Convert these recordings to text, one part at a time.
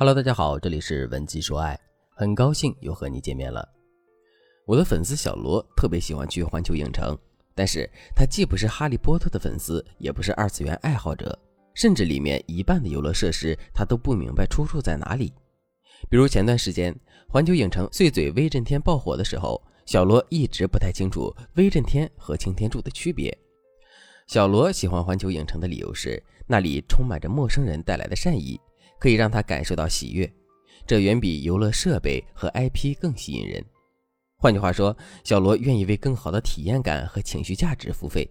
Hello，大家好，这里是文姬说爱，很高兴又和你见面了。我的粉丝小罗特别喜欢去环球影城，但是他既不是哈利波特的粉丝，也不是二次元爱好者，甚至里面一半的游乐设施他都不明白出处在哪里。比如前段时间环球影城碎嘴威震天爆火的时候，小罗一直不太清楚威震天和擎天柱的区别。小罗喜欢环球影城的理由是，那里充满着陌生人带来的善意，可以让他感受到喜悦，这远比游乐设备和 IP 更吸引人。换句话说，小罗愿意为更好的体验感和情绪价值付费。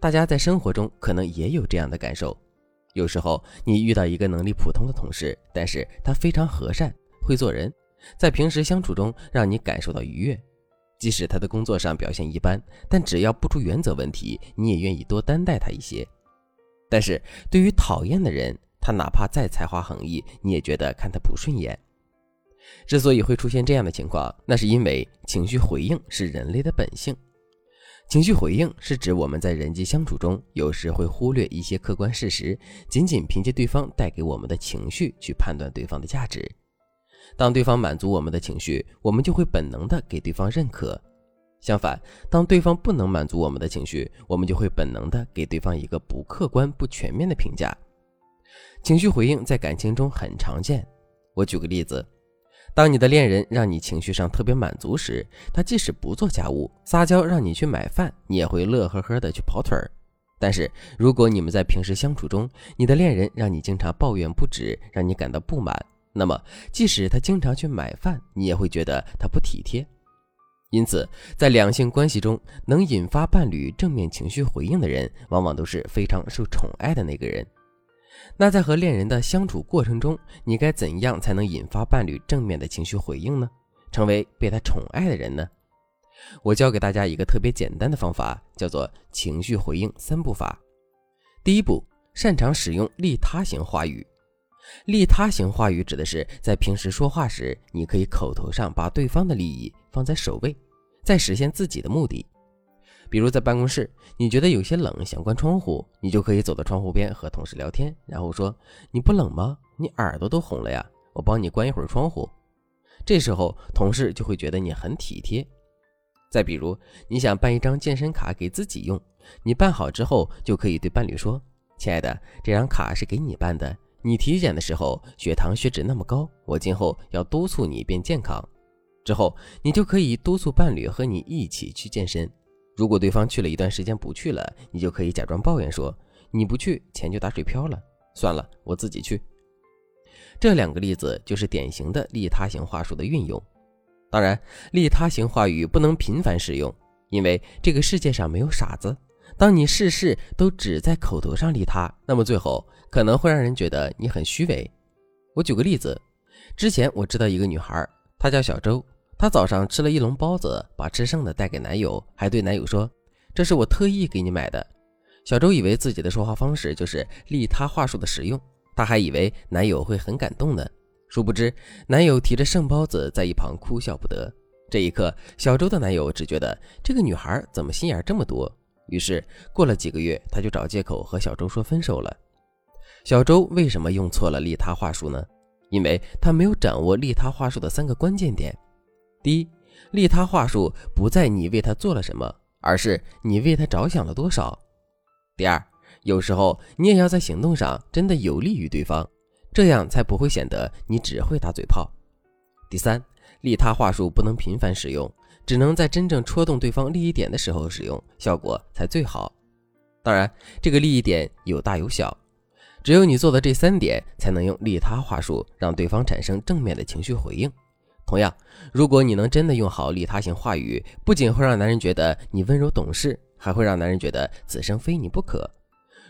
大家在生活中可能也有这样的感受，有时候你遇到一个能力普通的同事，但是他非常和善，会做人，在平时相处中让你感受到愉悦。即使他的工作上表现一般，但只要不出原则问题，你也愿意多担待他一些。但是对于讨厌的人，他哪怕再才华横溢，你也觉得看他不顺眼。之所以会出现这样的情况，那是因为情绪回应是人类的本性。情绪回应是指我们在人际相处中，有时会忽略一些客观事实，仅仅凭借对方带给我们的情绪去判断对方的价值。当对方满足我们的情绪，我们就会本能的给对方认可；相反，当对方不能满足我们的情绪，我们就会本能的给对方一个不客观、不全面的评价。情绪回应在感情中很常见。我举个例子：当你的恋人让你情绪上特别满足时，他即使不做家务、撒娇让你去买饭，你也会乐呵呵的去跑腿儿。但是如果你们在平时相处中，你的恋人让你经常抱怨不止，让你感到不满。那么，即使他经常去买饭，你也会觉得他不体贴。因此，在两性关系中，能引发伴侣正面情绪回应的人，往往都是非常受宠爱的那个人。那在和恋人的相处过程中，你该怎样才能引发伴侣正面的情绪回应呢？成为被他宠爱的人呢？我教给大家一个特别简单的方法，叫做情绪回应三步法。第一步，擅长使用利他型话语。利他型话语指的是在平时说话时，你可以口头上把对方的利益放在首位，再实现自己的目的。比如在办公室，你觉得有些冷，想关窗户，你就可以走到窗户边和同事聊天，然后说：“你不冷吗？你耳朵都红了呀，我帮你关一会儿窗户。”这时候同事就会觉得你很体贴。再比如，你想办一张健身卡给自己用，你办好之后就可以对伴侣说：“亲爱的，这张卡是给你办的。”你体检的时候血糖血脂那么高，我今后要督促你变健康。之后你就可以督促伴侣和你一起去健身。如果对方去了一段时间不去了，你就可以假装抱怨说：“你不去，钱就打水漂了。算了，我自己去。”这两个例子就是典型的利他型话术的运用。当然，利他型话语不能频繁使用，因为这个世界上没有傻子。当你事事都只在口头上利他，那么最后可能会让人觉得你很虚伪。我举个例子，之前我知道一个女孩，她叫小周，她早上吃了一笼包子，把吃剩的带给男友，还对男友说：“这是我特意给你买的。”小周以为自己的说话方式就是利他话术的使用，她还以为男友会很感动呢。殊不知，男友提着剩包子在一旁哭笑不得。这一刻，小周的男友只觉得这个女孩怎么心眼这么多。于是过了几个月，他就找借口和小周说分手了。小周为什么用错了利他话术呢？因为他没有掌握利他话术的三个关键点：第一，利他话术不在你为他做了什么，而是你为他着想了多少；第二，有时候你也要在行动上真的有利于对方，这样才不会显得你只会打嘴炮；第三，利他话术不能频繁使用。只能在真正戳动对方利益点的时候使用，效果才最好。当然，这个利益点有大有小，只有你做的这三点，才能用利他话术让对方产生正面的情绪回应。同样，如果你能真的用好利他型话语，不仅会让男人觉得你温柔懂事，还会让男人觉得此生非你不可。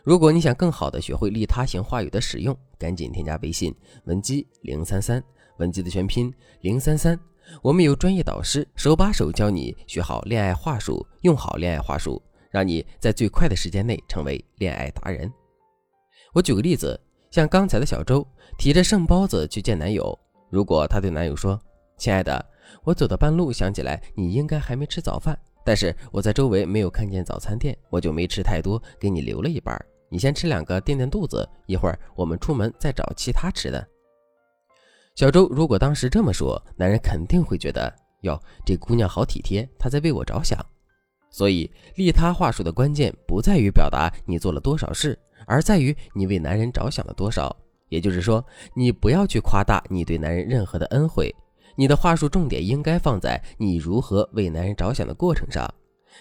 如果你想更好的学会利他型话语的使用，赶紧添加微信文姬零三三，文姬的全拼零三三。我们有专业导师手把手教你学好恋爱话术，用好恋爱话术，让你在最快的时间内成为恋爱达人。我举个例子，像刚才的小周提着剩包子去见男友，如果她对男友说：“亲爱的，我走到半路想起来你应该还没吃早饭，但是我在周围没有看见早餐店，我就没吃太多，给你留了一半，你先吃两个垫垫肚子，一会儿我们出门再找其他吃的。”小周如果当时这么说，男人肯定会觉得哟，这姑娘好体贴，她在为我着想。所以，利他话术的关键不在于表达你做了多少事，而在于你为男人着想了多少。也就是说，你不要去夸大你对男人任何的恩惠，你的话术重点应该放在你如何为男人着想的过程上。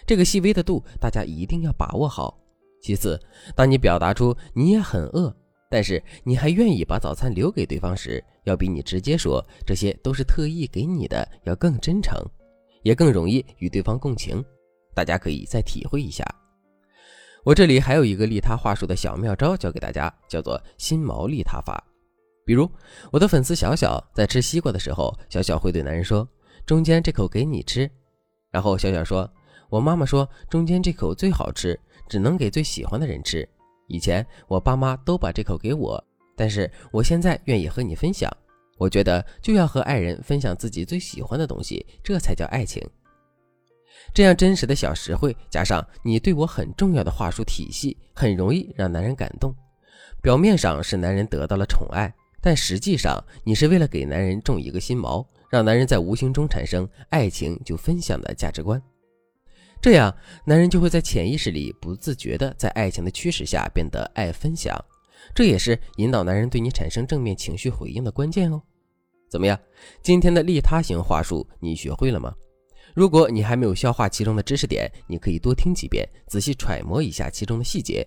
这个细微的度，大家一定要把握好。其次，当你表达出你也很饿，但是你还愿意把早餐留给对方时，要比你直接说这些都是特意给你的要更真诚，也更容易与对方共情。大家可以再体会一下。我这里还有一个利他话术的小妙招教给大家，叫做心锚利他法。比如，我的粉丝小小在吃西瓜的时候，小小会对男人说：“中间这口给你吃。”然后小小说：“我妈妈说中间这口最好吃。”只能给最喜欢的人吃。以前我爸妈都把这口给我，但是我现在愿意和你分享。我觉得就要和爱人分享自己最喜欢的东西，这才叫爱情。这样真实的小实惠，加上你对我很重要的话术体系，很容易让男人感动。表面上是男人得到了宠爱，但实际上你是为了给男人种一个心锚，让男人在无形中产生爱情就分享的价值观。这样，男人就会在潜意识里不自觉地在爱情的驱使下变得爱分享，这也是引导男人对你产生正面情绪回应的关键哦。怎么样，今天的利他型话术你学会了吗？如果你还没有消化其中的知识点，你可以多听几遍，仔细揣摩一下其中的细节。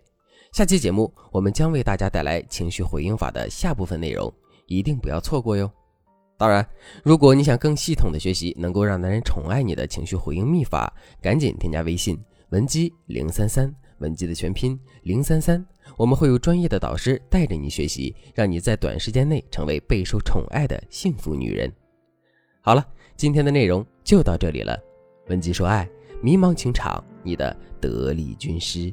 下期节目我们将为大家带来情绪回应法的下部分内容，一定不要错过哟。当然，如果你想更系统的学习能够让男人宠爱你的情绪回应秘法，赶紧添加微信文姬零三三，文姬的全拼零三三，我们会有专业的导师带着你学习，让你在短时间内成为备受宠爱的幸福女人。好了，今天的内容就到这里了，文姬说爱，迷茫情场，你的得力军师。